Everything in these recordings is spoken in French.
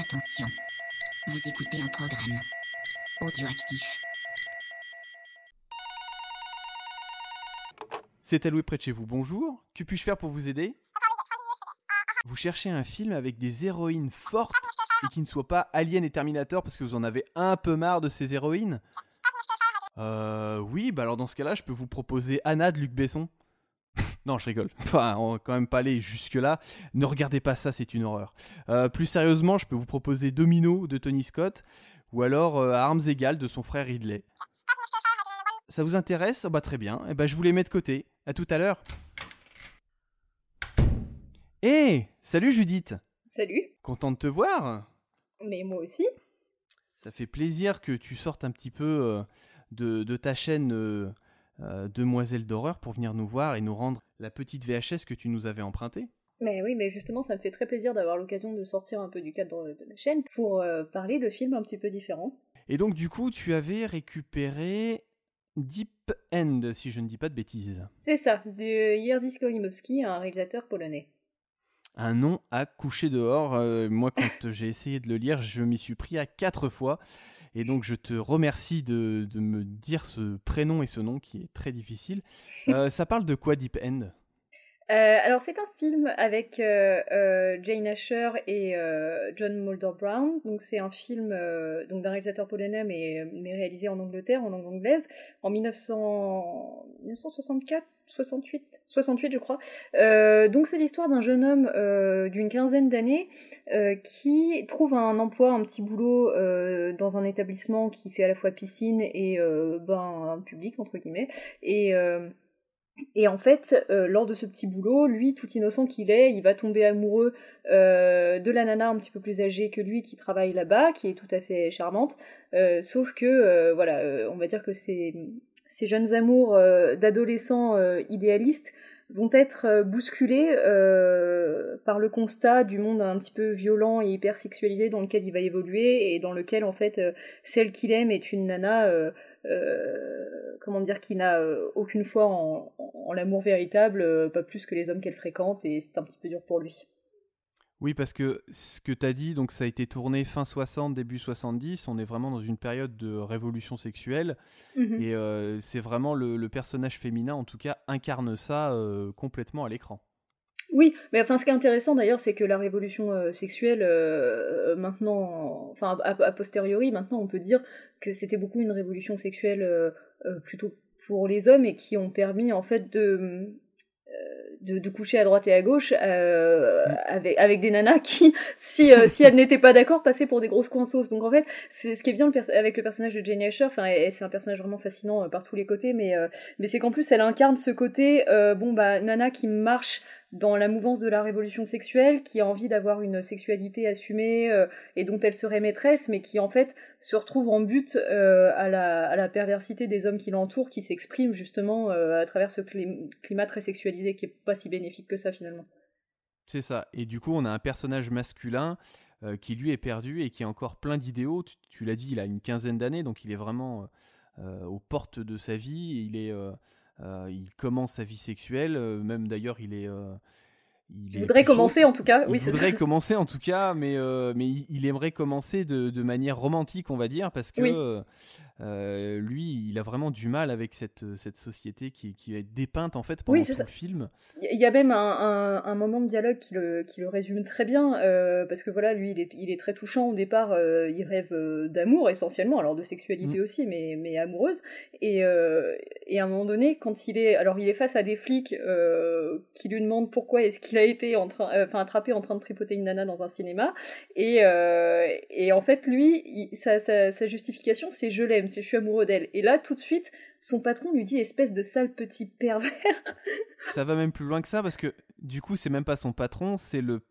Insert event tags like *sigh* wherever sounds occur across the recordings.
Attention, vous écoutez un programme audioactif. C'est alloué près de chez vous, bonjour. Que puis-je faire pour vous aider? Vous cherchez un film avec des héroïnes fortes et qui ne soient pas Alien et Terminator parce que vous en avez un peu marre de ces héroïnes? Euh oui, bah alors dans ce cas-là, je peux vous proposer Anna de Luc Besson. Non, je rigole. *laughs* Enfin, on va quand même pas aller jusque-là. Ne regardez pas ça, c'est une horreur. Euh, plus sérieusement, je peux vous proposer Domino de Tony Scott ou alors euh, À Armes égales de son frère Ridley. Ça vous intéresse? Bah très bien. Et bah je vous les mets de côté. À tout à l'heure. Hé Salut Judith Salut. Content de te voir Mais moi aussi. Ça fait plaisir que tu sortes un petit peu euh, de, de ta chaîne euh, euh, Demoiselle d'horreur pour venir nous voir et nous rendre la petite VHS que tu nous avais empruntée. Mais oui, mais justement, ça me fait très plaisir d'avoir l'occasion de sortir un peu du cadre de la chaîne pour euh, parler de films un petit peu différents. Et donc du coup, tu avais récupéré Deep End, si je ne dis pas de bêtises. C'est ça, de Jerzy Skolimowski, un réalisateur polonais. Un nom à coucher dehors. Euh, moi, quand *laughs* j'ai essayé de le lire, je m'y suis pris à quatre fois. Et donc, je te remercie de, me dire ce prénom et ce nom qui est très difficile. Euh, ça parle de quoi, Deep End? Euh, alors c'est un film avec euh, euh, Jane Asher et John Mulder Brown. Donc c'est un film donc d'un réalisateur polonais mais, réalisé en Angleterre en langue anglaise en 1900 1964 68 68 je crois. Donc c'est l'histoire d'un jeune homme d'une quinzaine d'années qui trouve un emploi, un petit boulot dans un établissement qui fait à la fois piscine et ben un public entre guillemets et et en fait, euh, lors de ce petit boulot, lui, tout innocent qu'il est, il va tomber amoureux euh, de la nana un petit peu plus âgée que lui qui travaille là-bas, qui est tout à fait charmante. Euh, sauf que, voilà, on va dire que ces, ces jeunes amours d'adolescents idéalistes vont être bousculés par le constat du monde un petit peu violent et hyper sexualisé dans lequel il va évoluer et dans lequel en fait celle qu'il aime est une nana comment dire qui n'a euh, aucune foi en, en l'amour véritable euh, pas plus que les hommes qu'elle fréquente et c'est un petit peu dur pour lui Oui, parce que ce que tu as dit, donc ça a été tourné fin 60, début 70. On est vraiment dans une période de révolution sexuelle. Mhm. Et euh, c'est vraiment le, le personnage féminin, en tout cas, incarne ça euh, complètement à l'écran. Oui, mais enfin, ce qui est intéressant d'ailleurs, c'est que la révolution euh, sexuelle, euh, maintenant, enfin, a, a posteriori, maintenant, on peut dire que c'était beaucoup une révolution sexuelle euh, plutôt pour les hommes et qui ont permis, en fait, de, de, de coucher à droite et à gauche euh, avec, avec des nanas qui, si, euh, si elles n'étaient pas d'accord, passaient pour des grosses coinsos. Donc en fait, c'est ce qui est bien le avec le personnage de Jane Asher, enfin, c'est un personnage vraiment fascinant euh, par tous les côtés, mais, mais c'est qu'en plus, elle incarne ce côté, bon, bah, nana qui marche dans la mouvance de la révolution sexuelle, qui a envie d'avoir une sexualité assumée euh, et dont elle serait maîtresse, mais qui en fait se retrouve en but euh, à, la, à la perversité des hommes qui l'entourent, qui s'expriment justement euh, à travers ce clim- climat très sexualisé qui est pas si bénéfique que ça finalement. C'est ça. Et du coup, on a un personnage masculin qui, lui, est perdu et qui a encore plein d'idéaux. Tu, tu l'as dit, il a une quinzaine d'années, donc il est vraiment aux portes de sa vie. Il, est, il commence sa vie sexuelle. euh, même d'ailleurs, il est. il puceau. commencer en tout cas. Il Oui, voudrait commencer en tout cas, mais, euh, mais il, aimerait commencer de, de manière romantique, on va dire, parce que Oui. euh, euh, lui, il a vraiment du mal avec cette, cette société qui, qui est dépeinte en fait pendant Oui, tout ça. le film. Il y a même un, un, un moment de dialogue qui le, qui le résume très bien, euh, parce que voilà, lui, il est, il est très touchant au départ, il rêve d'amour essentiellement, alors de sexualité Mm. aussi, mais, mais amoureuse, et, et à un moment donné, quand il est, alors il est face à des flics qui lui demandent pourquoi est-ce qu'il a été en train, euh, enfin attrapé en train de tripoter une nana dans un cinéma, et, euh, et en fait, lui, il- sa, sa, sa justification, c'est je l'aime, c'est je suis amoureux d'elle, et là, tout de suite, son patron lui dit espèce de sale petit pervers. *laughs* Ça va même plus loin que ça parce que du coup, c'est même pas son patron, c'est le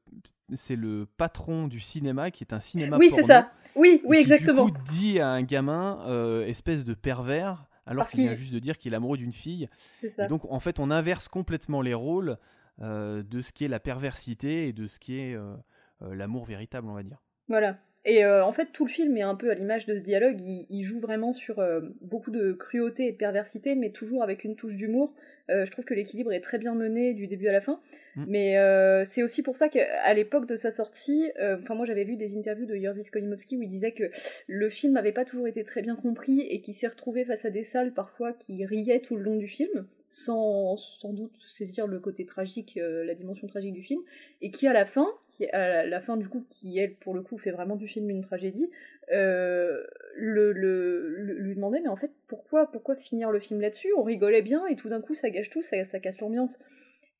c'est le patron du cinéma qui est un cinéma oui, c'est ça. Oui, oui, qui, exactement. Du coup, dit à un gamin euh, espèce de pervers alors qu'il vient juste de dire qu'il est amoureux d'une fille. C'est ça. Et donc, en fait, on inverse complètement les rôles de ce qui est la perversité et de ce qui est euh, euh, l'amour véritable, on va dire. Voilà. Et Et en fait, tout le film est un peu à l'image de ce dialogue. Il, joue vraiment sur beaucoup de cruauté et de perversité, mais toujours avec une touche d'humour. je trouve que l'équilibre est très bien mené du début à la fin. Mm. Mais c'est aussi pour ça qu'à l'époque de sa sortie, enfin moi j'avais lu des interviews de Jerzy Skolimowski où il disait que le film n'avait pas toujours été très bien compris et qu'il s'est retrouvé face à des salles parfois qui riaient tout le long du film sans sans doute saisir le côté tragique, euh, la dimension tragique du film, et qui à la fin, qui à la fin du coup, qui elle pour le coup fait vraiment du film une tragédie, euh, le, lui demandait mais en fait pourquoi pourquoi finir le film là-dessus? On rigolait bien et tout d'un coup ça gâche tout, ça, ça casse l'ambiance.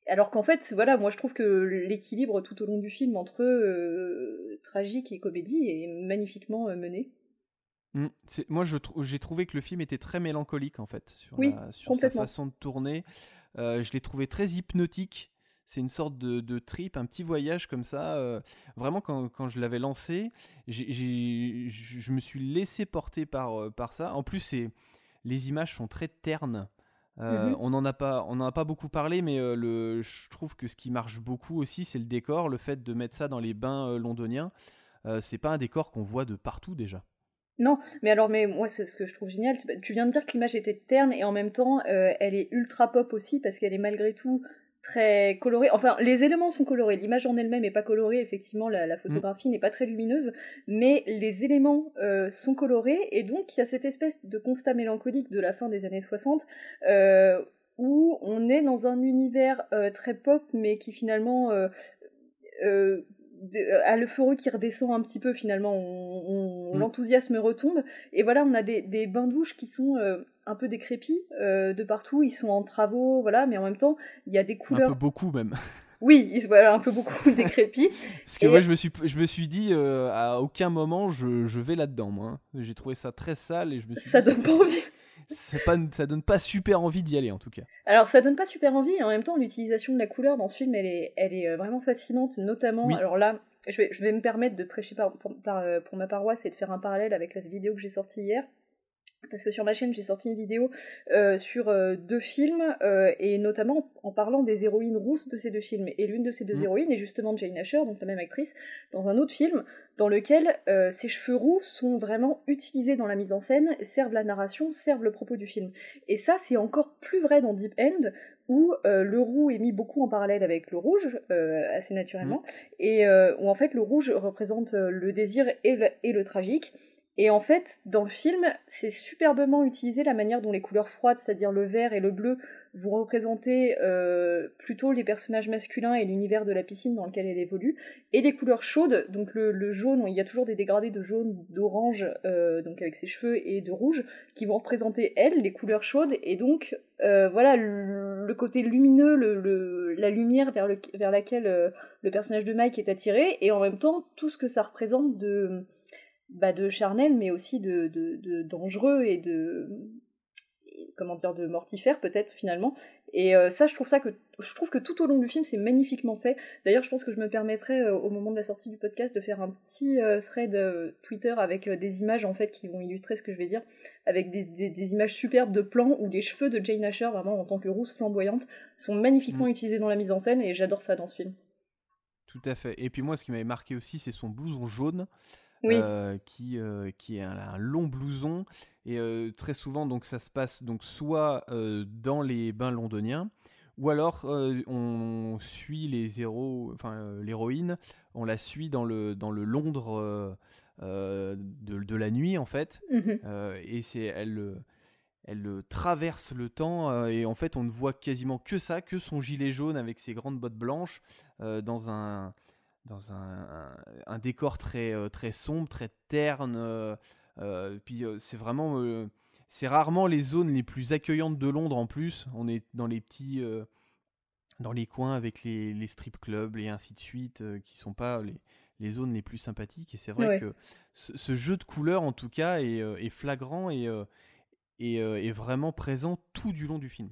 Alors qu'en fait, voilà, moi je trouve que l'équilibre tout au long du film entre euh, tragique et comédie est magnifiquement mené. Mmh, moi, j'ai trouvé que le film était très mélancolique en fait sur, sa façon de tourner. Euh, je l'ai trouvé très hypnotique. C'est une sorte de, trip, un petit voyage comme ça. Euh, vraiment, quand, je l'avais lancé, je me suis laissé porter par, euh, par ça. En plus, les images sont très ternes. Mmh on n'en a pas, on a pas beaucoup parlé, mais le, je trouve que ce qui marche beaucoup aussi, c'est le décor, le fait de mettre ça dans les bains londoniens. c'est pas un décor qu'on voit de partout déjà. Non, mais alors, mais moi, ce que je trouve génial, tu viens de dire que l'image était terne et en même temps, euh, elle est ultra pop aussi parce qu'elle est malgré tout très colorée. Enfin, les éléments sont colorés, l'image en elle-même n'est pas colorée, effectivement, la, mm. photographie n'est pas très lumineuse, mais les éléments euh, sont colorés et donc il y a cette espèce de constat mélancolique de la fin des années 60 euh, où on est dans un univers très pop mais qui finalement euh, à l'euphorie qui redescend un petit peu finalement, on, mm. l'enthousiasme retombe et voilà on a des, bains douches qui sont euh, un peu décrépits euh, de partout, ils sont en travaux voilà, mais en même temps il y a des couleurs. Un peu beaucoup même. *laughs* Oui, voilà, un peu beaucoup *laughs* décrépits. Parce que moi je me suis, je me suis dit à aucun moment je, je vais là-dedans moi. Hein. J'ai trouvé ça très sale et je me suis. Ça donne pas envie pas, ça donne pas super envie d'y aller en tout cas. Alors ça donne pas super envie et en même temps l'utilisation de la couleur dans ce film elle est, elle est euh, vraiment fascinante, notamment alors là je vais, je vais me permettre de prêcher par, pour, euh, pour ma paroisse et de faire un parallèle avec la vidéo que j'ai sortie hier parce que sur ma chaîne j'ai sorti une vidéo euh, sur euh, deux films euh, et notamment en parlant des héroïnes rousses de ces deux films et l'une de ces deux mm. héroïnes est justement Jane Asher donc la même actrice dans un autre film dans lequel ses cheveux roux sont vraiment utilisés dans la mise en scène servent la narration servent le propos du film et ça c'est encore plus vrai dans Deep End où le roux est mis beaucoup en parallèle avec le rouge, assez naturellement, mm. et où en fait le rouge représente le désir et le tragique, et en fait, dans le film, c'est superbement utilisé la manière dont les couleurs froides, c'est-à-dire le vert et le bleu, vont représenter euh, plutôt les personnages masculins et l'univers de la piscine dans lequel elle évolue, et les couleurs chaudes, donc le, jaune, il y a toujours des dégradés de jaune, d'orange, euh, donc avec ses cheveux, et de rouge, qui vont représenter elle, les couleurs chaudes, et donc euh, voilà le, côté lumineux, la lumière vers, vers laquelle le personnage de Mike est attiré, et en même temps tout ce que ça représente de bah, de charnel, mais aussi de, de, dangereux et de comment dire de mortifère peut-être finalement. Et euh, ça, je trouve ça que je trouve que tout au long du film, c'est magnifiquement fait. D'ailleurs, je pense que je me permettrai euh, au moment de la sortie du podcast de faire un petit euh, thread Twitter avec des images en fait qui vont illustrer ce que je vais dire, avec des, des, images superbes de plans où les cheveux de Jane Asher, vraiment en tant que rousse flamboyante, sont magnifiquement mm. utilisés dans la mise en scène et j'adore ça dans ce film. Tout à fait. Et puis moi, ce qui m'avait marqué aussi, c'est son blouson jaune. Euh, qui, euh, qui est un, long blouson. Et euh, très souvent, donc, ça se passe donc, soit dans les bains londoniens, ou alors on suit les héros, enfin l'héroïne, on la suit dans le, dans le Londres de, de, la nuit en fait. Mmh et c'est elle elle traverse le temps et en fait on ne voit quasiment que ça, que son gilet jaune avec ses grandes bottes blanches dans un dans un, décor très, euh, très sombre, très terne. Euh, euh, puis c'est vraiment, c'est rarement les zones les plus accueillantes de Londres en plus. On est dans les petits, dans les coins avec les, les, strip clubs et ainsi de suite, qui sont pas les, les zones les plus sympathiques. Et c'est vrai que ce, jeu de couleurs, en tout cas, est, est flagrant et, et est vraiment présent tout du long du film.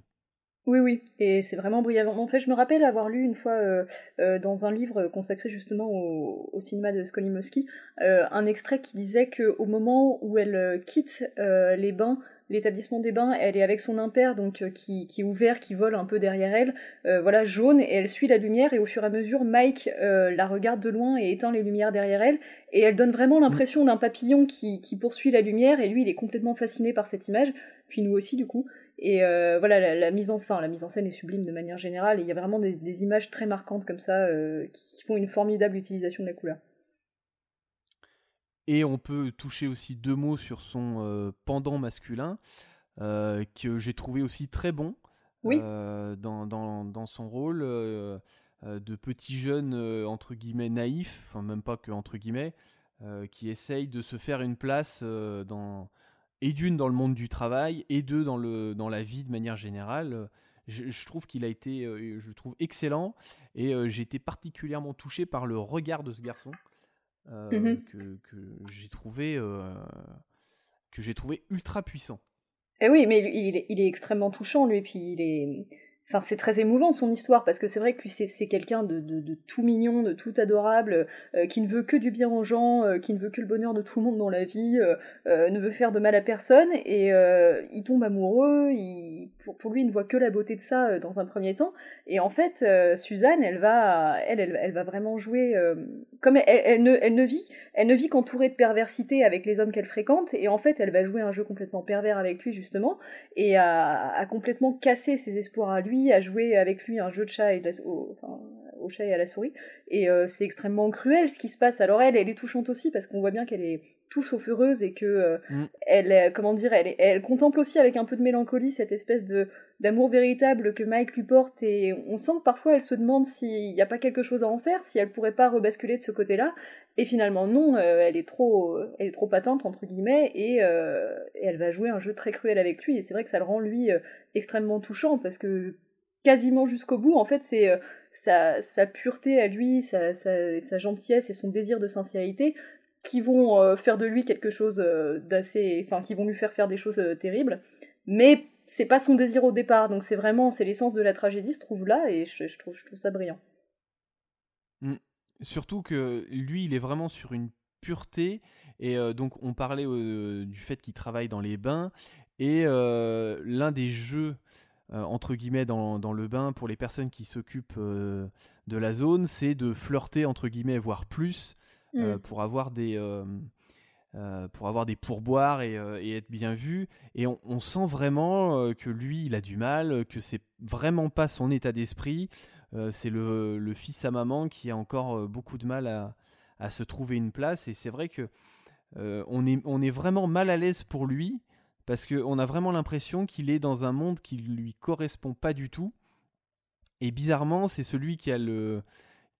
Oui, oui, et c'est vraiment brillant. En fait, je me rappelle avoir lu une fois euh, euh, dans un livre consacré justement au, cinéma de Skolimowski, euh, un extrait qui disait qu'au moment où elle quitte les bains l'établissement des bains, elle est avec son impère, donc qui, qui, est ouvert, qui vole un peu derrière elle, voilà, jaune, et elle suit la lumière, et au fur et à mesure, Mike la regarde de loin et éteint les lumières derrière elle, et elle donne vraiment l'impression d'un papillon qui, qui, poursuit la lumière, et lui, il est complètement fasciné par cette image, puis nous aussi, du coup. Et euh, voilà, la, mise en, enfin, la mise en scène est sublime de manière générale, et il y a vraiment des, images très marquantes comme ça euh, qui, font une formidable utilisation de la couleur. Et on peut toucher aussi deux mots sur son euh, pendant masculin, que j'ai trouvé aussi très bon dans, dans, dans, son rôle de petit jeune, entre guillemets, naïf, enfin même pas que entre guillemets, qui essaye de se faire une place dans et d'une dans le monde du travail et deux dans, le, dans la vie de manière générale. Je, trouve qu'il a été, euh, je trouve excellent et euh, j'ai été particulièrement touché par le regard de ce garçon euh, mhm. que, que j'ai trouvé que j'ai trouvé ultra puissant. Et eh oui, mais il est, il est extrêmement touchant lui, puis il est Enfin, c'est très émouvant son histoire parce que c'est vrai que c'est quelqu'un de, tout mignon, de tout adorable, euh, qui ne veut que du bien aux gens, euh, qui ne veut que le bonheur de tout le monde dans la vie, euh, ne veut faire de mal à personne et il tombe amoureux. Pour, pour, lui, il ne voit que la beauté de ça dans un premier temps. Et en fait, Suzanne, elle va, elle, elle, va vraiment jouer comme elle, ne, elle ne vit, elle ne vit qu'entourée de perversité avec les hommes qu'elle fréquente et en fait, elle va jouer un jeu complètement pervers avec lui justement et à, à complètement casser ses espoirs à lui à jouer avec lui un jeu de chat et au, chat et à la souris. Et euh, c'est extrêmement cruel ce qui se passe. Alors elle, elle est touchante aussi parce qu'on voit bien qu'elle est tout sauf heureuse et que euh, mm. elle, comment dire, elle, elle contemple aussi avec un peu de mélancolie cette espèce de d'amour véritable que Mike lui porte et on sent que parfois elle se demande s'il n'y a pas quelque chose à en faire, si elle pourrait pas rebasculer de ce côté-là. Et finalement non, euh, elle est trop, elle est trop patente entre guillemets et, et, elle va jouer un jeu très cruel avec lui et c'est vrai que ça le rend lui extrêmement touchant parce que quasiment jusqu'au bout. En fait, c'est euh, sa, pureté à lui, sa, gentillesse et son désir de sincérité qui vont euh, faire de lui quelque chose euh, d'assez. Enfin, qui vont lui faire faire des choses terribles. Mais c'est pas son désir au départ, donc c'est vraiment. C'est l'essence de la tragédie, se trouve là, et je, trouve, ça brillant. Mmh. Surtout que lui, il est vraiment sur une pureté. Et donc, on parlait du fait qu'il travaille dans les bains. Et l'un des jeux euh, entre guillemets dans, dans, le bain pour les personnes qui s'occupent euh, de la zone, c'est de flirter entre guillemets, voire plus, euh, mm. pour avoir des pour avoir des pourboires et, et, être bien vu. Et on, on sent vraiment que lui, il a du mal, que c'est vraiment pas son état d'esprit. c'est le, le, fils à maman qui a encore beaucoup de mal à, à se trouver une place. Et c'est vrai que on, est, on est vraiment mal à l'aise pour lui parce qu'on a vraiment l'impression qu'il est dans un monde qui lui correspond pas du tout. Et bizarrement, c'est celui qui a, le,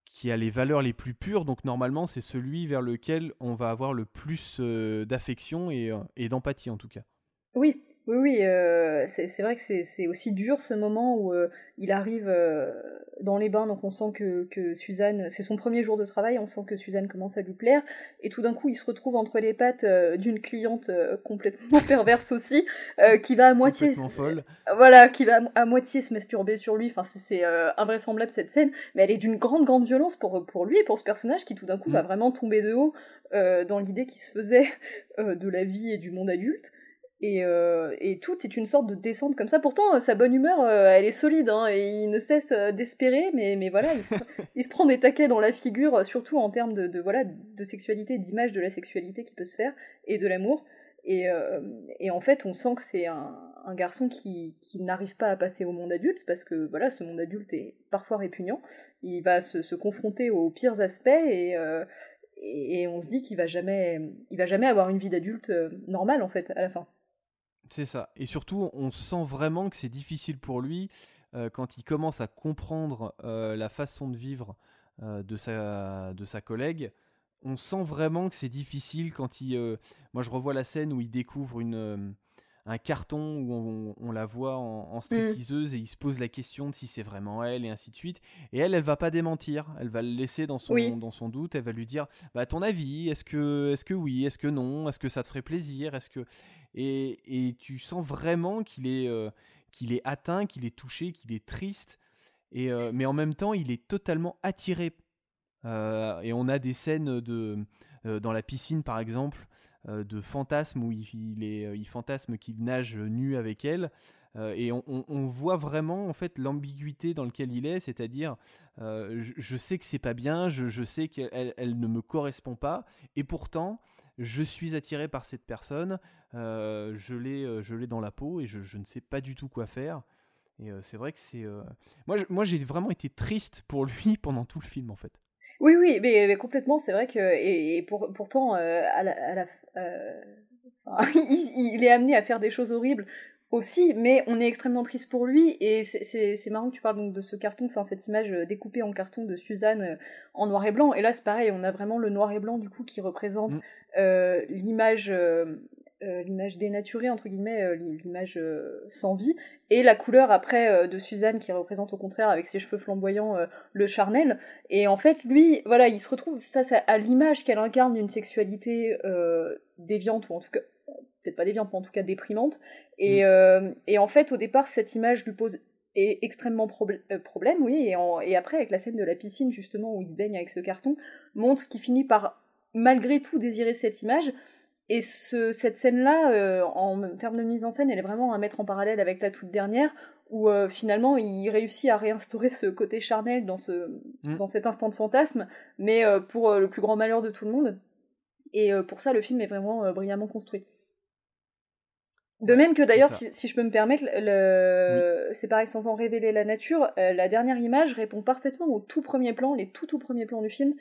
qui a les valeurs les plus pures, donc normalement, c'est celui vers lequel on va avoir le plus euh, d'affection euh, et d'empathie en tout cas. Oui, oui, oui, euh, c'est vrai que c'est aussi dur ce moment où euh, il arrive euh, dans les bains, donc on sent que, que Suzanne, c'est son premier jour de travail, on sent que Suzanne commence à lui plaire, et tout d'un coup il se retrouve entre les pattes d'une cliente complètement *laughs* perverse aussi, qui va à moitié, folle. voilà, qui va à, moitié se masturber sur lui. Enfin, c'est invraisemblable cette scène, mais elle est d'une grande grande violence pour pour lui et pour ce personnage qui tout d'un coup va mm. vraiment tomber de haut dans l'idée qu'il se faisait *laughs* de la vie et du monde adulte. Et, euh, et, tout est une sorte de descente comme ça. Pourtant, sa bonne humeur, euh, elle est solide, hein, et il ne cesse euh, d'espérer, mais, mais voilà, il se, prend *laughs* des taquets dans la figure, surtout en termes de, de voilà, de sexualité, d'image de la sexualité qui peut se faire, et de l'amour. Et, et, en fait, on sent que c'est un, un, garçon qui, qui n'arrive pas à passer au monde adulte, parce que voilà, ce monde adulte est parfois répugnant. Il va se, se confronter aux pires aspects, et, et on se dit qu'il va jamais, il va jamais avoir une vie d'adulte normale, en fait, à la fin. C'est ça. Et surtout, on sent vraiment que c'est difficile pour lui euh, quand il commence à comprendre euh, la façon de vivre euh, de, sa, de sa collègue. On sent vraiment que c'est difficile quand il. moi, je revois la scène où il découvre une, un carton où on, la voit en, en mm. stripteaseuse et il se pose la question de si c'est vraiment elle et ainsi de suite. Et elle, elle va pas démentir. Elle va le laisser dans son, dans son doute. Elle va lui dire bah, à ton avis, est-ce que, est-ce que oui, est-ce que non, est-ce que ça te ferait plaisir, est-ce que et, tu sens vraiment qu'il est, euh, qu'il est atteint, qu'il est touché, qu'il est triste, et, euh, mais en même temps il est totalement attiré. Euh, et on a des scènes de, dans la piscine par exemple, de fantasme où il, fantasme qu'il nage nu avec elle. Et on, voit vraiment en fait l'ambiguïté dans laquelle il est, c'est-à-dire je, sais que c'est pas bien, je, sais qu'elle elle ne me correspond pas, et pourtant je suis attiré par cette personne, je l'ai je l'ai dans la peau et je, je, ne sais pas du tout quoi faire. Et c'est vrai que c'est moi moi j'ai vraiment été triste pour lui *laughs* pendant tout le film en fait. Oui, oui, mais, complètement, c'est vrai que. Et, pour, pourtant, euh, euh, *laughs* il, est amené à faire des choses horribles aussi, mais on est extrêmement triste pour lui. Et c'est marrant que tu parles donc de ce carton, enfin, cette image euh, découpée en carton de Suzanne en noir et blanc. Et là, c'est pareil, on a vraiment le noir et blanc, du coup, qui représente mm. l'image euh, l'image dénaturée, entre guillemets, euh, l'image euh, sans vie, et la couleur après de Suzanne qui représente au contraire avec ses cheveux flamboyants le charnel. Et en fait, lui, voilà, il se retrouve face à, l'image qu'elle incarne d'une sexualité déviante, ou en tout cas, peut-être pas déviante, mais en tout cas déprimante. Et, mm. et en fait, au départ, cette image lui pose extrêmement problème, oui, et, et, après, avec la scène de la piscine, justement, où il se baigne avec ce carton, montre qu'il finit par, malgré tout, désirer cette image, et ce, cette scène-là, euh, en termes de mise en scène, elle est vraiment à mettre en parallèle avec la toute dernière, où euh, finalement il réussit à réinstaurer ce côté charnel dans, ce, mm. dans cet instant de fantasme, mais euh, pour le plus grand malheur de tout le monde. Et pour ça, le film est vraiment brillamment construit. De même que d'ailleurs, si, je peux me permettre, le... c'est pareil sans en révéler la nature, la dernière image répond parfaitement au tout premier plan, les tout tout premiers plans du film,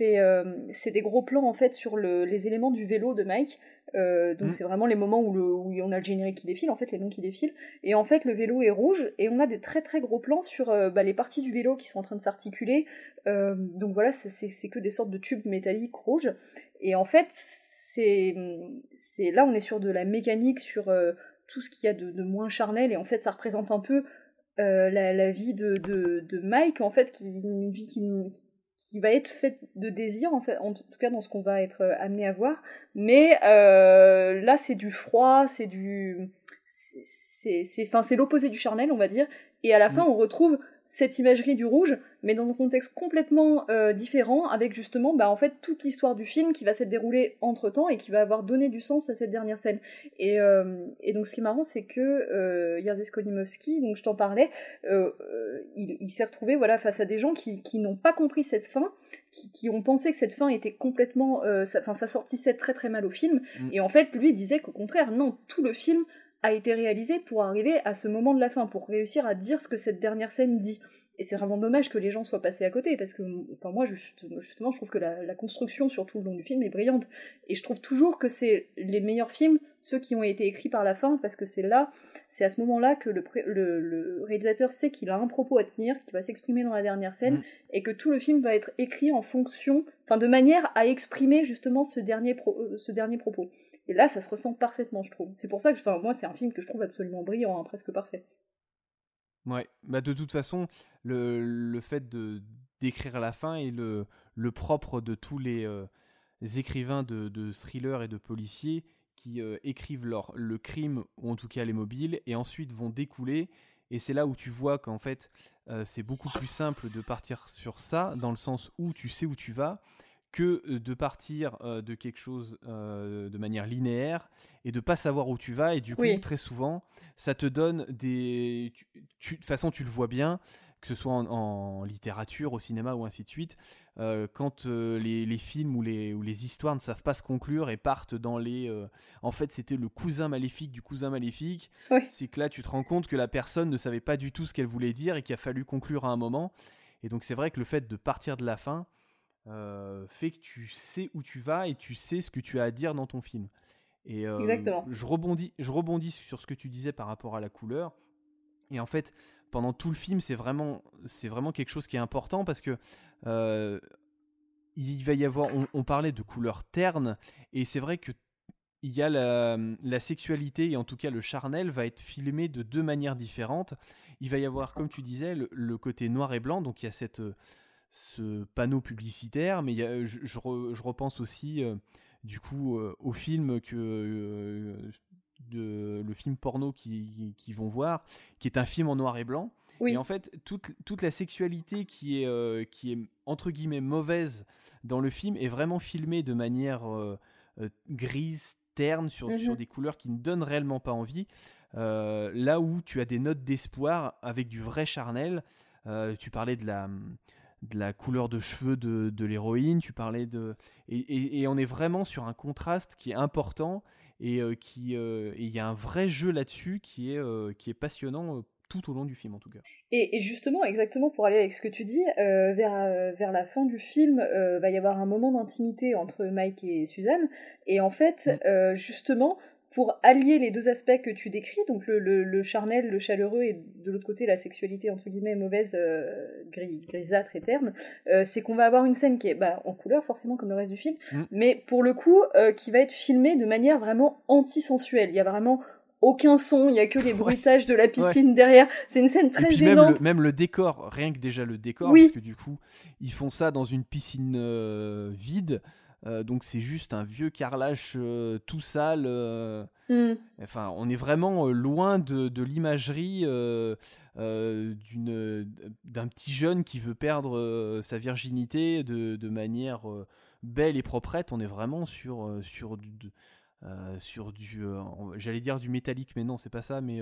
euh, c'est des gros plans en fait sur les éléments du vélo de Mike. Euh, donc mm. c'est vraiment les moments où, le, où on a le générique qui défile, en fait les noms qui défilent. Et en fait le vélo est rouge et on a des très très gros plans sur euh, bah, les parties du vélo qui sont en train de s'articuler. donc voilà, c'est que des sortes de tubes métalliques rouges. Et en fait c'est là on est sur de la mécanique, sur tout ce qu'il y a de, moins charnel et en fait ça représente un peu la, vie de, Mike en fait, qui une vie qui, va être faite de désir, en, tout cas dans ce qu'on va être euh, amené à voir. Mais euh, là, c'est du froid, c'est du. C'est l'opposé du charnel, on va dire. Et à la fin, mm. on retrouve cette imagerie du rouge, mais dans un contexte complètement euh, différent, avec justement bah, en fait toute l'histoire du film qui va s'être déroulée entre temps et qui va avoir donné du sens à cette dernière scène. Et, euh, et donc ce qui est marrant, c'est que euh, Jerzy Skolimowski, donc je t'en parlais, euh, il, s'est retrouvé voilà face à des gens qui, qui n'ont pas compris cette fin, qui, qui, ont pensé que cette fin était complètement, enfin ça, sortissait très très mal au film, mm. et en fait lui disait qu'au contraire, non, tout le film a été réalisé pour arriver à ce moment de la fin, pour réussir à dire ce que cette dernière scène dit. Et c'est vraiment dommage que les gens soient passés à côté, parce que enfin, moi, justement, je trouve que la, construction sur tout le long du film est brillante. Et je trouve toujours que c'est les meilleurs films, ceux qui ont été écrits par la fin, parce que c'est là, c'est à ce moment-là que le, le, réalisateur sait qu'il a un propos à tenir, qu'il va s'exprimer dans la dernière scène, mm. et que tout le film va être écrit en fonction, enfin de manière à exprimer justement ce dernier, euh, ce dernier propos. Et là, ça se ressent parfaitement, je trouve. C'est pour ça que, moi, c'est un film que je trouve absolument brillant, hein, presque parfait. Ouais, bah de toute façon, le, le fait de d'écrire la fin est le, le propre de tous les, euh, écrivains de, de thrillers et de policiers qui euh, écrivent leur, le crime, ou en tout cas les mobiles, et ensuite vont découler. Et c'est là où tu vois qu'en fait, euh, c'est beaucoup plus simple de partir sur ça, dans le sens où tu sais où tu vas, que euh, de partir euh, de quelque chose euh, de manière linéaire et de pas savoir où tu vas et du coup très souvent ça te donne des de toute façon tu le vois bien que ce soit en, littérature au cinéma ou ainsi de suite quand les, films ou les, ou les histoires ne savent pas se conclure et partent dans les en fait c'était le cousin maléfique du cousin maléfique c'est que là tu te rends compte que la personne ne savait pas du tout ce qu'elle voulait dire et qu'il a fallu conclure à un moment. Et donc c'est vrai que le fait de partir de la fin euh, fait que tu sais où tu vas et tu sais ce que tu as à dire dans ton film. Et euh, je rebondis, je rebondis sur ce que tu disais par rapport à la couleur. Et en fait, pendant tout le film, c'est vraiment, c'est vraiment quelque chose qui est important parce que euh, il va y avoir, on, parlait de couleur terne, et c'est vrai que il y a la, la, sexualité et en tout cas le charnel va être filmé de deux manières différentes. Il va y avoir, comme tu disais, le, le côté noir et blanc, donc il y a cette ce panneau publicitaire, mais je, repense aussi euh, du coup euh, au film que euh, de, le film porno qu'ils qui vont voir, qui est un film en noir et blanc. Et en fait, toute, toute la sexualité qui est, qui est entre guillemets mauvaise dans le film est vraiment filmée de manière grises, ternes, sur, sur Mhm. des couleurs qui ne donnent réellement pas envie. là où tu as des notes d'espoir avec du vrai charnel. tu parlais de la, de la couleur de cheveux de, de l'héroïne, tu parlais de... Et, et- et on est vraiment sur un contraste qui est important et euh, qui euh, il y a un vrai jeu là-dessus qui est, euh, qui est passionnant tout au long du film en tout cas. Et, et justement, exactement pour aller avec ce que tu dis, euh, vers, vers la fin du film, euh, va y avoir un moment d'intimité entre Mike et Suzanne. Et en fait, Mm. euh, justement, pour allier les deux aspects que tu décris, donc le, le, le charnel, le chaleureux, et de l'autre côté la sexualité entre guillemets mauvaise, euh, gris, grisâtre et terne, euh, c'est qu'on va avoir une scène qui est bah, en couleur forcément comme le reste du film, Mm. mais pour le coup euh, qui va être filmée de manière vraiment antisensuelle. Il y a vraiment aucun son, il y a que les Ouais. bruitages de la piscine derrière. C'est une scène très puis même gênante. le, même le décor, rien que déjà le décor, Oui. parce que du coup ils font ça dans une piscine vide, euh, donc c'est juste un vieux carrelage euh, tout sale. euh, Mm. Enfin, on est vraiment loin de, de l'imagerie d'un petit jeune qui veut perdre sa virginité de, de manière belle et proprette. On est vraiment sur, sur du, sur du j'allais dire du métallique, mais non, c'est pas ça. Mais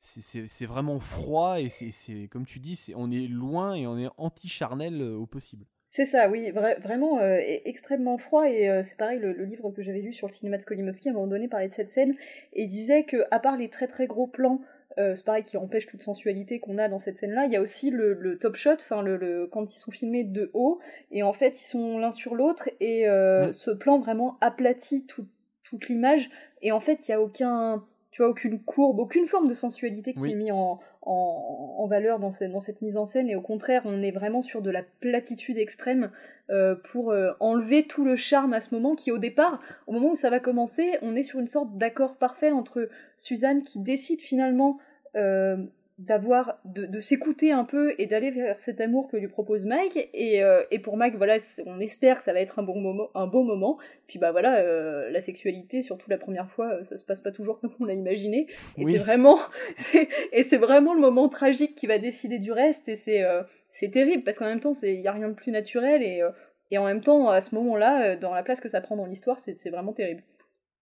c'est- vraiment froid et c'est comme tu dis, c'est- on est loin et on est anti-charnel au possible. C'est ça, oui, vra- vraiment euh, extrêmement froid. Et euh, c'est pareil, le, le livre que j'avais lu sur le cinéma de Skolimowski à un moment donné parlait de cette scène et disait que, à part les très très gros plans, euh, c'est pareil qui empêche toute sensualité qu'on a dans cette scène-là, il y a aussi le, le top shot, enfin le, le- quand ils sont filmés de haut et en fait ils sont l'un sur l'autre et ce plan vraiment aplatit tout- toute l'image et en fait il y a aucun, tu vois, aucune courbe, aucune forme de sensualité qui Oui. est mise en, en, valeur dans cette, dans cette mise en scène et au contraire on est vraiment sur de la platitude extrême euh, pour euh, enlever tout le charme à ce moment qui au départ, au moment où ça va commencer, on est sur une sorte d'accord parfait entre Suzanne qui décide finalement euh, d'avoir de, de s'écouter un peu et d'aller vers cet amour que lui propose Mike. Et, euh, et pour Mike voilà on espère que ça va être un bon moment un beau moment. Puis bah voilà euh, la sexualité surtout la première fois euh, ça se passe pas toujours comme on l'a imaginé. Et Oui. c'est vraiment *laughs* et c'est vraiment le moment tragique qui va décider du reste. Et c'est euh, c'est terrible parce qu'en même temps il y a rien de plus naturel. Et et en même temps à ce moment-là euh, dans la place que ça prend dans l'histoire c'est c'est vraiment terrible.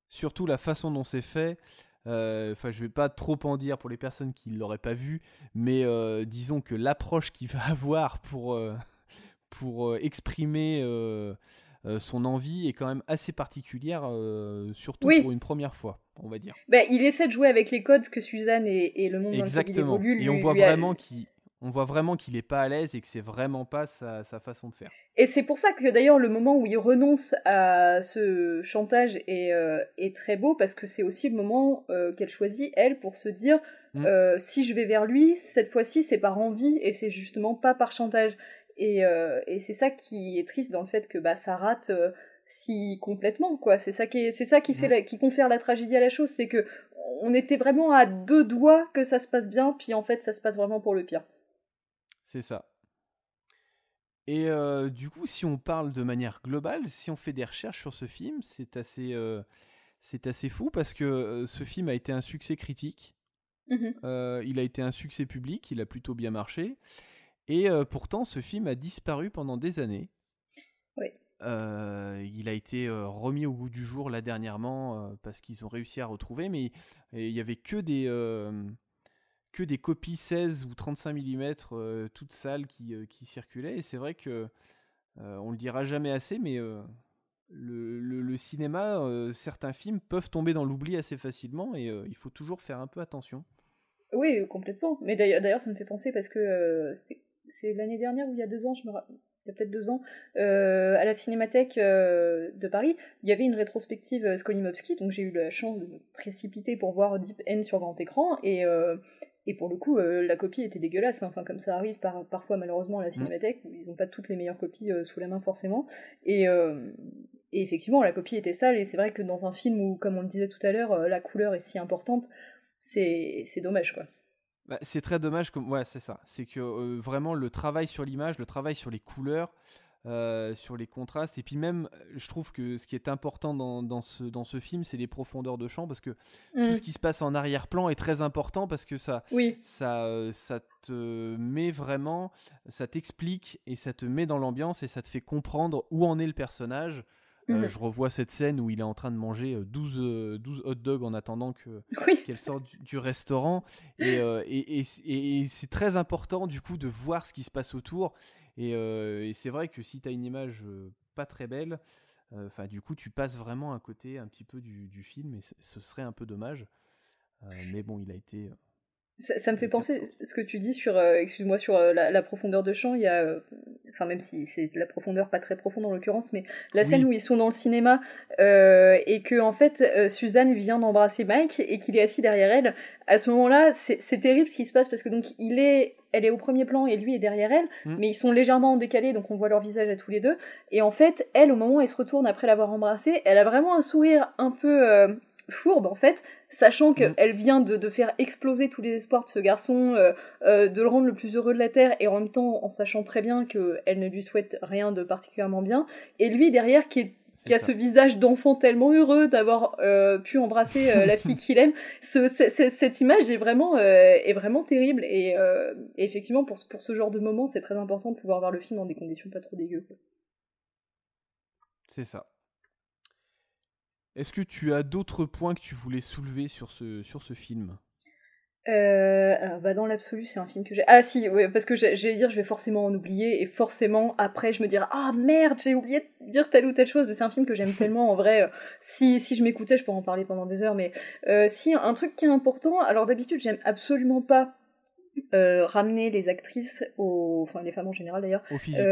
Surtout la façon dont c'est fait. Euh, Enfin, je vais pas trop en dire pour les personnes qui l'auraient pas vu, mais euh, disons que l'approche qu'il va *laughs* avoir pour, euh, pour exprimer son envie est quand même assez particulière, euh, surtout Oui. pour une première fois, on va dire. bah, il essaie de jouer avec les codes que Suzanne et, et le monde dans lequel il Exactement. Et on voit lui a- vraiment qu'il on voit vraiment qu'il est pas à l'aise et que c'est vraiment pas sa, sa façon de faire. Et c'est pour ça que d'ailleurs le moment où il renonce à ce chantage est, euh, est très beau parce que c'est aussi le moment euh, qu'elle choisit elle pour se dire Mm. euh, si je vais vers lui cette fois-ci c'est par envie et c'est justement pas par chantage et, et c'est ça qui est triste dans le fait que bah ça rate si complètement quoi c'est ça qui est, c'est ça qui fait Mm. la- qui confère la tragédie à la chose c'est que on était vraiment à deux doigts que ça se passe bien puis en fait ça se passe vraiment pour le pire C'est ça. Et euh, du coup, si on parle de manière globale, si on fait des recherches sur ce film, c'est assez, euh, c'est assez fou parce que euh, ce film a été un succès critique, euh, il a été un succès public, il a plutôt bien marché, et pourtant ce film a disparu pendant des années. Oui. Il a été remis au goût du jour là dernièrement parce qu'ils ont réussi à retrouver, mais il y avait que des que des copies 16 ou 35 mm euh, toutes sales qui, euh, qui circulaient. Et c'est vrai que euh, on le dira jamais assez, mais euh, le, cinéma, certains films peuvent tomber dans l'oubli assez facilement et il faut toujours faire un peu attention. Oui, complètement. Mais d'ailleurs, ça me fait penser parce que c'est l'année dernière ou il y a deux ans, je me ra- il y a peut-être deux ans, à la Cinémathèque de Paris, il y avait une rétrospective Skolimowski, donc j'ai eu la chance de me précipiter pour voir Deep End sur grand écran, et, et pour le coup, euh, la copie était dégueulasse, hein. enfin comme ça arrive par, parfois malheureusement à la Cinémathèque, où ils n'ont pas toutes les meilleures copies euh, sous la main forcément, et, euh, et effectivement, la copie était sale, et c'est vrai que dans un film où, comme on le disait tout à l'heure, la couleur est si importante, c'est dommage quoi. Bah, c'est très dommage, comme ouais, c'est ça. C'est que vraiment le travail sur l'image, le travail sur les couleurs, euh, sur les contrastes, et puis même, euh, je trouve que ce qui est important dans, dans ce, dans ce film, c'est les profondeurs de champ, parce que Mm. tout ce qui se passe en arrière-plan est très important, parce que ça, Oui, ça, euh, ça te met vraiment, ça t'explique et ça te met dans l'ambiance et ça te fait comprendre où en est le personnage. Mhm. je revois cette scène où il est en train de manger 12, 12 hot dogs en attendant que *laughs* qu'elle sorte du, restaurant. Et, et, et, c'est très important du coup de voir ce qui se passe autour. Et, c'est vrai que si tu as une image pas très belle, enfin du coup tu passes vraiment à côté un petit peu du, du film et ce serait un peu dommage. mais bon, il a été ça, me fait penser ce que tu dis sur, euh, excuse-moi, sur euh, la, profondeur de champ. Il y a, euh, enfin même si c'est de la profondeur pas très profonde en l'occurrence, mais la scène où ils sont dans le cinéma et que en fait Suzanne vient d'embrasser Mike et qu'il est assis derrière elle. À ce moment-là, c'est terrible ce qui se passe parce que donc il est, elle est au premier plan et lui est derrière elle, mm. mais ils sont légèrement en décalé, donc on voit leur visage à tous les deux. Et en fait, elle, au moment où elle se retourne après l'avoir embrassé, elle a vraiment un sourire un peu fourbe en fait, sachant mm. qu'elle vient de, faire exploser tous les espoirs de ce garçon, euh, euh, de le rendre le plus heureux de la Terre, et en même temps en sachant très bien qu'elle ne lui souhaite rien de particulièrement bien, et lui derrière qui, a ce visage d'enfant tellement heureux d'avoir euh, pu embrasser la fille *laughs* qu'il aime, cette image est vraiment, est vraiment terrible, et, effectivement pour, pour, ce genre de moment c'est très important de pouvoir voir le film dans des conditions pas trop dégueu. C'est ça. Est-ce que tu as d'autres points que tu voulais soulever sur ce, sur ce film? Euh, alors bah dans l'absolu c'est un film que j'ai ah si ouais, parce que j'allais dire je vais forcément en oublier et forcément après je me dirais ah merde j'ai oublié de dire telle ou telle chose mais c'est un film que j'aime *laughs* tellement en vrai si, si je m'écoutais je pourrais en parler pendant des heures mais euh, si un truc qui est important alors d'habitude j'aime absolument pas euh, ramener les actrices aux enfin les femmes en général d'ailleurs au physique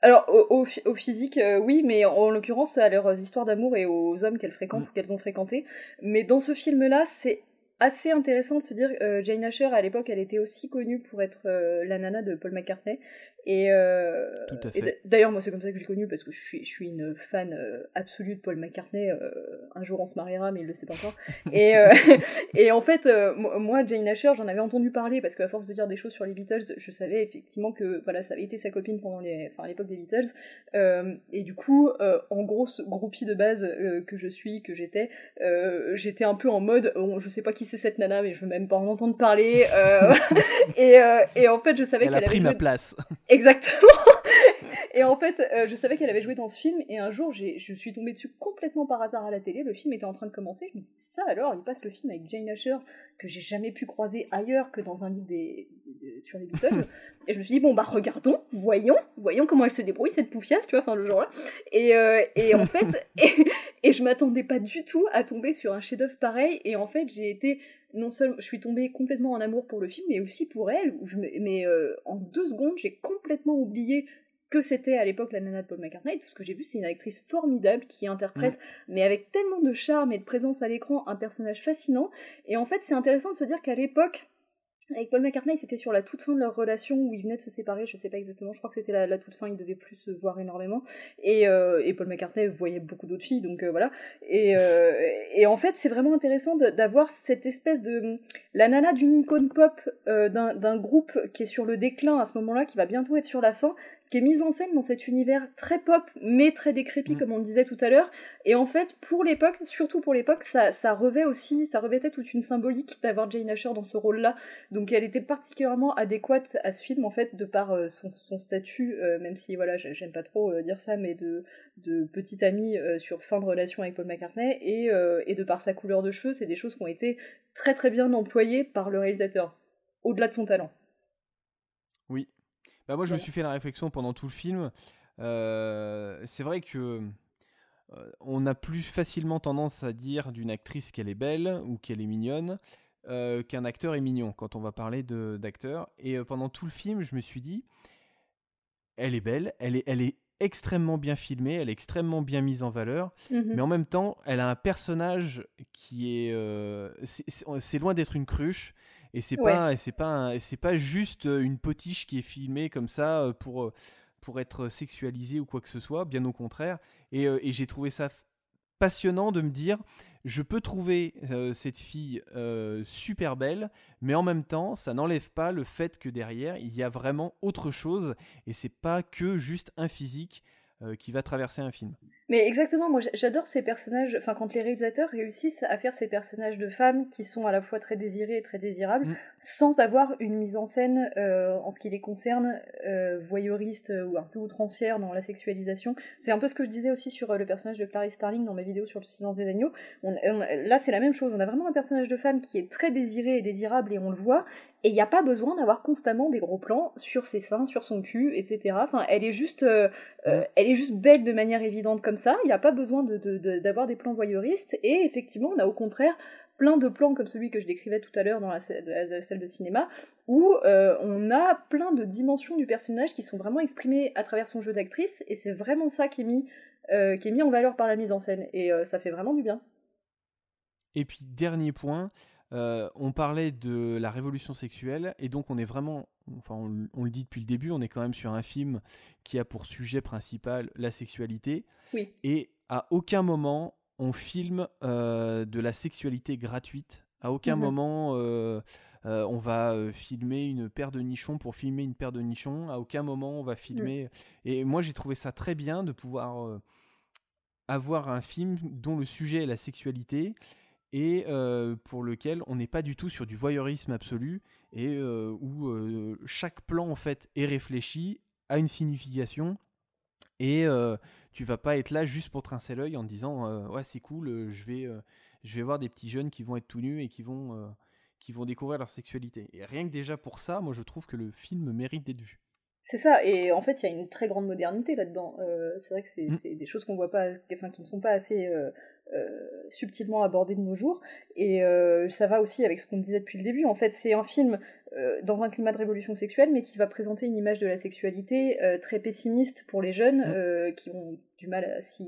alors, au, au, physique, euh, oui, mais en, l'occurrence, à leurs histoires d'amour et aux hommes qu'elles fréquentent mm. ou qu'elles ont fréquentés. Mais dans ce film-là, c'est assez intéressant de se dire euh, Jane Asher à l'époque elle était aussi connue pour être euh, la nana de Paul McCartney et, euh, d'ailleurs moi c'est comme ça que je l'ai connue parce que je suis, je suis une fan euh, absolue de Paul McCartney un jour on se mariera mais il le sait pas encore *laughs* et, *laughs* et en fait moi Jane Asher j'en avais entendu parler parce qu'à force de dire des choses sur les Beatles je savais effectivement que voilà ça avait été sa copine pendant les enfin à l'époque des Beatles et du coup en grosse groupie de base que je suis que j'étais j'étais un peu en mode je sais pas qui c'est cette nana, mais je veux même pas en entendre parler. Euh, *laughs* et, euh, et, en fait, je savais qu'elle avait pris ma place. Exactement. *laughs* et en fait, euh, je savais qu'elle avait joué dans ce film. Et un jour, je suis tombée dessus complètement par hasard à la télé. Le film était en train de commencer. Je me dis ça alors, il passe le film avec Jane Asher que j'ai jamais pu croiser ailleurs que dans un livre des, sur les Beatles. *laughs* et je me suis dit bon bah regardons, voyons, voyons comment elle se débrouille cette poufiasse, tu vois, enfin le genre là. Et, et en *laughs* fait, et, et je m'attendais pas du tout à tomber sur un chef-d'œuvre pareil. Et en fait, j'ai été non seulement je suis tombée complètement en amour pour le film, mais aussi pour elle. Où je mais euh, en deux secondes, j'ai complètement oublié que c'était à l'époque la nana de Paul McCartney. Tout ce que j'ai vu, c'est une actrice formidable qui interprète, mais avec tellement de charme et de présence à l'écran, un personnage fascinant. Et en fait, c'est intéressant de se dire qu'à l'époque, avec Paul McCartney, c'était sur la toute fin de leur relation où ils venaient de se séparer, je sais pas exactement, je crois que c'était la, toute fin, ils devaient plus se voir énormément. Et, euh, Paul McCartney voyait beaucoup d'autres filles, donc euh, voilà. Et, euh, et, en fait, c'est vraiment intéressant d'avoir cette espèce de. La nana d'une icône pop d'un groupe qui est sur le déclin à ce moment-là, qui va bientôt être sur la fin, qui est mise en scène dans cet univers très pop mais très décrépit mm. comme on le disait tout à l'heure. Et en fait pour l'époque surtout pour l'époque ça, ça revêt aussi ça revêtait toute une symbolique d'avoir Jane Asher dans ce rôle là donc elle était particulièrement adéquate à ce film en fait de par euh, son, son, statut euh, même si voilà j'aime pas trop euh, dire ça mais de, de petite amie sur fin de relation avec Paul McCartney. Et, et de par sa couleur de cheveux c'est des choses qui ont été très très bien employées par le réalisateur au-delà de son talent. Oui bah, moi, je me suis fait la réflexion pendant tout le film. Euh, c'est vrai que euh, on a plus facilement tendance à dire d'une actrice qu'elle est belle ou qu'elle est mignonne euh, qu'un acteur est mignon quand on va parler d'acteur. Et pendant tout le film, je me suis dit, elle est belle, elle est, elle est extrêmement bien filmée, elle est extrêmement bien mise en valeur, mmh mais en même temps, elle a un personnage qui est, c'est loin d'être une cruche. Et c'est pas, c'est pas, c'est pas juste une potiche qui est filmée comme ça pour pour être sexualisée ou quoi que ce soit. Bien au contraire. Et, et j'ai trouvé ça passionnant de me dire, je peux trouver cette fille super belle, mais en même temps, ça n'enlève pas le fait que derrière, il y a vraiment autre chose, et c'est pas que juste un physique. Euh, qui va traverser un film. Mais exactement, moi j'adore ces personnages, enfin quand les réalisateurs réussissent à faire ces personnages de femmes qui sont à la fois très désirés et très désirables, Mm. sans avoir une mise en scène euh, en ce qui les concerne euh, voyeuriste ou un peu outrancière dans la sexualisation. C'est un peu ce que je disais aussi sur le personnage de Clarice Starling dans ma vidéo sur le silence des agneaux. On- on- là c'est la même chose, on a vraiment un personnage de femme qui est très désiré et désirable et on le voit, et il n'y a pas besoin d'avoir constamment des gros plans sur ses seins, sur son cul, etc. Enfin, elle est juste, euh, elle est juste belle de manière évidente comme ça. Il n'y a pas besoin d'avoir des plans voyeuristes. Et effectivement, on a au contraire plein de plans comme celui que je décrivais tout à l'heure dans la, sa- la- la salle de cinéma, où euh, on a plein de dimensions du personnage qui sont vraiment exprimées à travers son jeu d'actrice. Et c'est vraiment ça qui est mis, euh, en valeur par la mise en scène. Et euh, ça fait vraiment du bien. Et puis, dernier point, on parlait de la révolution sexuelle, et donc on est vraiment, enfin on, le dit depuis le début, on est quand même sur un film qui a pour sujet principal la sexualité, Oui. et à aucun moment on filme euh, de la sexualité gratuite, à aucun Mhm. moment euh, euh, on va filmer une paire de nichons pour filmer une paire de nichons, à aucun moment on va filmer... Et moi j'ai trouvé ça très bien de pouvoir... avoir un film dont le sujet est la sexualité et euh, pour lequel on n'est pas du tout sur du voyeurisme absolu et euh, où euh, chaque plan en fait est réfléchi a une signification et tu vas pas être là juste pour trincer l'œil en te disant ouais c'est cool je vais je vais voir des petits jeunes qui vont être tout nus et qui vont qui vont découvrir leur sexualité et rien que déjà pour ça moi je trouve que le film mérite d'être vu C'est ça, et en fait, il y a une très grande modernité là-dedans. Euh, c'est vrai que c'est Mm. c'est des choses qu'on voit pas, enfin, qui ne sont pas assez euh, subtilement abordées de nos jours. Et euh, ça va aussi avec ce qu'on disait depuis le début. En fait, c'est un film euh, dans un climat de révolution sexuelle, mais qui va présenter une image de la sexualité euh, très pessimiste pour les jeunes Mm. euh, qui ont du mal à s'y.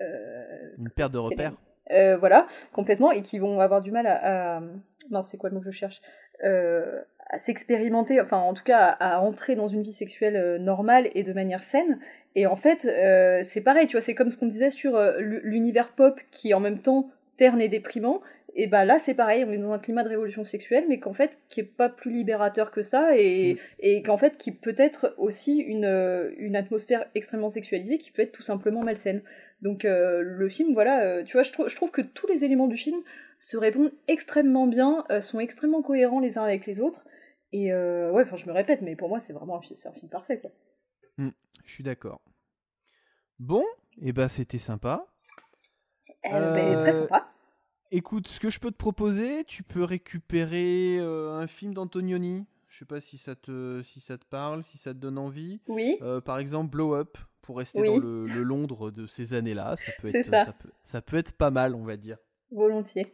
euh, une paire de repères euh, voilà, complètement, et qui vont avoir du mal à. c'est quoi le mot que je cherche Euh, À s'expérimenter, enfin en tout cas à, à entrer dans une vie sexuelle euh, normale et de manière saine. Et en fait, euh, c'est pareil, tu vois, c'est comme ce qu'on disait sur euh, l'univers pop qui est en même temps terne et déprimant. Et bah là, c'est pareil, on est dans un climat de révolution sexuelle, mais qu'en fait, qui est pas plus libérateur que ça, et, Mm. et qu'en fait, qui peut être aussi une, euh, une atmosphère extrêmement sexualisée, qui peut être tout simplement malsaine. Donc euh, le film, voilà, tu vois, je, trou- je trouve que tous les éléments du film se répondent extrêmement bien, sont extrêmement cohérents les uns avec les autres. Et ouais, enfin je me répète, mais pour moi c'est vraiment un, un film parfait. Quoi. Je suis d'accord bon et ben c'était sympa Euh, ben, très Euh, sympa. Écoute, ce que je peux te proposer, tu peux récupérer euh, un film d'Antonioni. Je sais pas si ça te si ça te parle, si ça te donne envie. Oui, Euh, par exemple, Blow Up pour rester Oui. dans le, le Londres de ces années-là, ça peut C'est être ça. peut, ça peut être pas mal, on va dire. volontiers.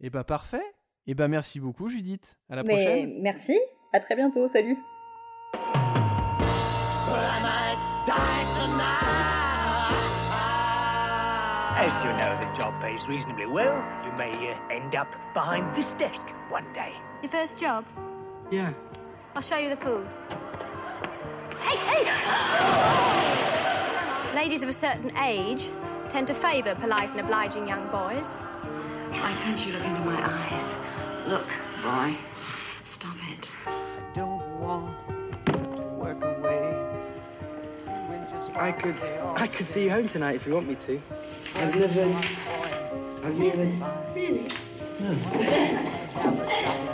Et bah parfait. Et bah merci beaucoup Judith. À la mais prochaine. merci, à très bientôt, salut. As you know, the job pays reasonably well. You may uh, end up behind this desk one day. Your first job? Yeah. I'll show you the pool. Hey, hey! Ladies of a certain age tend to favour polite and obliging young boys. Why can't you look into my eyes? Look, boy. Stop it. don't want I could, I could see you home tonight if you want me to. I've never, I've never. Really? Chocolate *laughs*